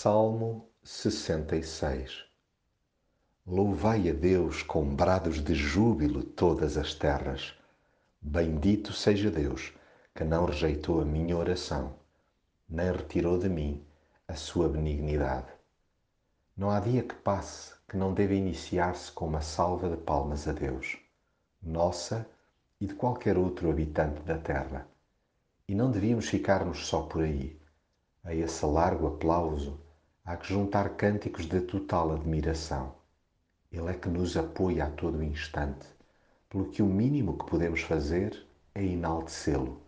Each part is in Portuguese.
Salmo 66 Louvai a Deus com brados de júbilo todas as terras. Bendito seja Deus, que não rejeitou a minha oração, nem retirou de mim a sua benignidade. Não há dia que passe que não deva iniciar-se com uma salva de palmas a Deus, nossa e de qualquer outro habitante da terra. E não devíamos ficar-nos só por aí a esse largo aplauso há que juntar cânticos de total admiração. Ele é que nos apoia a todo instante, pelo que o mínimo que podemos fazer é enaltecê-lo.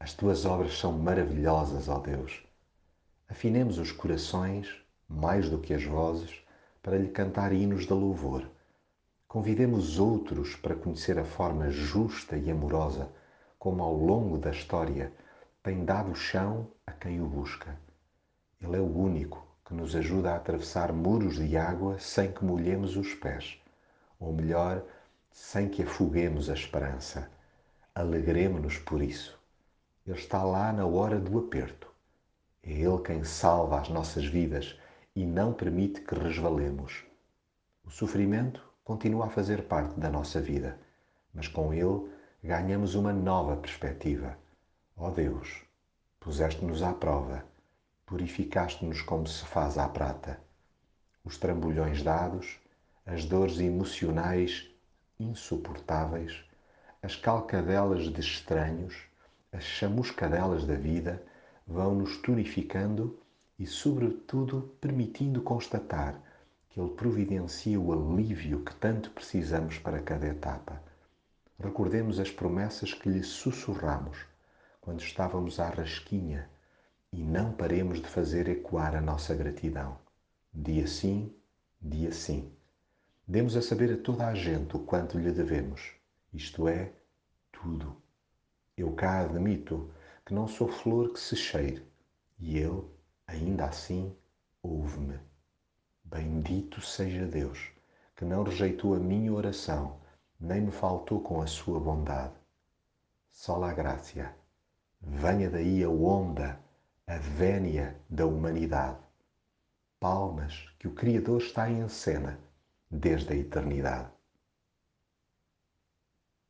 As tuas obras são maravilhosas, ó Deus. Afinemos os corações, mais do que as vozes, para lhe cantar hinos de louvor. Convidemos outros para conhecer a forma justa e amorosa como ao longo da história tem dado chão a quem o busca. Ele é o único que nos ajuda a atravessar muros de água sem que molhemos os pés, ou melhor, sem que afoguemos a esperança. Alegremos-nos por isso. Ele está lá na hora do aperto. É Ele quem salva as nossas vidas e não permite que resvalemos. O sofrimento continua a fazer parte da nossa vida, mas com ele ganhamos uma nova perspectiva Ó oh Deus, puseste-nos à prova, purificaste-nos como se faz à prata. Os trambolhões dados, as dores emocionais insuportáveis, as calcadelas de estranhos, as chamuscadelas da vida vão-nos tonificando e, sobretudo, permitindo constatar que Ele providencia o alívio que tanto precisamos para cada etapa. Recordemos as promessas que lhe sussurramos quando estávamos à rasquinha e não paremos de fazer ecoar a nossa gratidão. Dia sim, dia sim. Demos a saber a toda a gente o quanto lhe devemos, isto é, tudo. Eu cá admito que não sou flor que se cheire, e ele, ainda assim, ouve-me. Bendito seja Deus, que não rejeitou a minha oração, nem me faltou com a sua bondade. Só a graça venha daí a onda, a vénia da humanidade. Palmas que o Criador está em cena desde a eternidade.